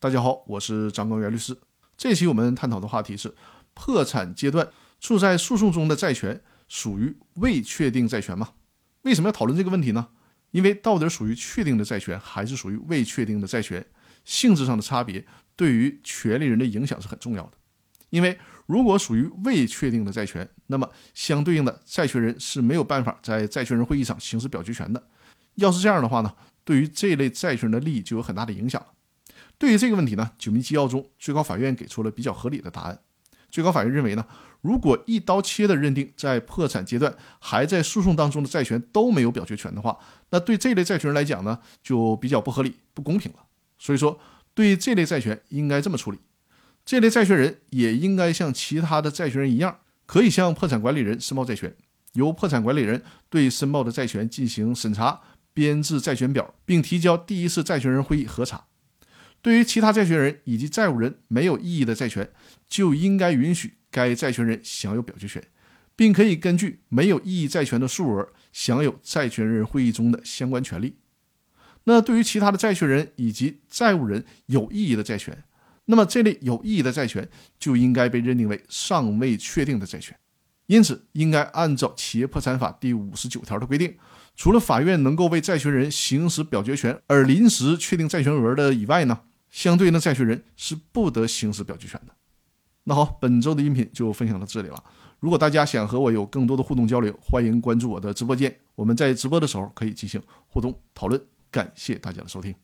大家好，我是张光元律师。这期我们探讨的话题是：破产阶段处在诉讼中的债权属于未确定债权吗？为什么要讨论这个问题呢？因为到底属于确定的债权还是属于未确定的债权，性质上的差别对于权利人的影响是很重要的。因为如果属于未确定的债权，那么相对应的债权人是没有办法在债权人会议上行使表决权的。要是这样的话呢，对于这类债权人的利益就有很大的影响了。对于这个问题呢，九民纪要中，最高法院给出了比较合理的答案。最高法院认为呢，如果一刀切的认定在破产阶段还在诉讼当中的债权都没有表决权的话，那对这类债权人来讲呢，就比较不合理、不公平了。所以说，对这类债权应该这么处理：这类债权人也应该像其他的债权人一样，可以向破产管理人申报债权，由破产管理人对申报的债权进行审查，编制债权表，并提交第一次债权人会议核查。对于其他债权人以及债务人没有异议的债权，就应该允许该债权人享有表决权，并可以根据没有异议债权的数额享有债权人会议中的相关权利。那对于其他的债权人以及债务人有异议的债权，那么这类有异议的债权就应该被认定为尚未确定的债权。因此，应该按照企业破产法第五十九条的规定。除了法院能够为债权人行使表决权而临时确定债权额的以外呢，相对应的债权人是不得行使表决权的。那好，本周的音频就分享到这里了。如果大家想和我有更多的互动交流，欢迎关注我的直播间，我们在直播的时候可以进行互动讨论。感谢大家的收听。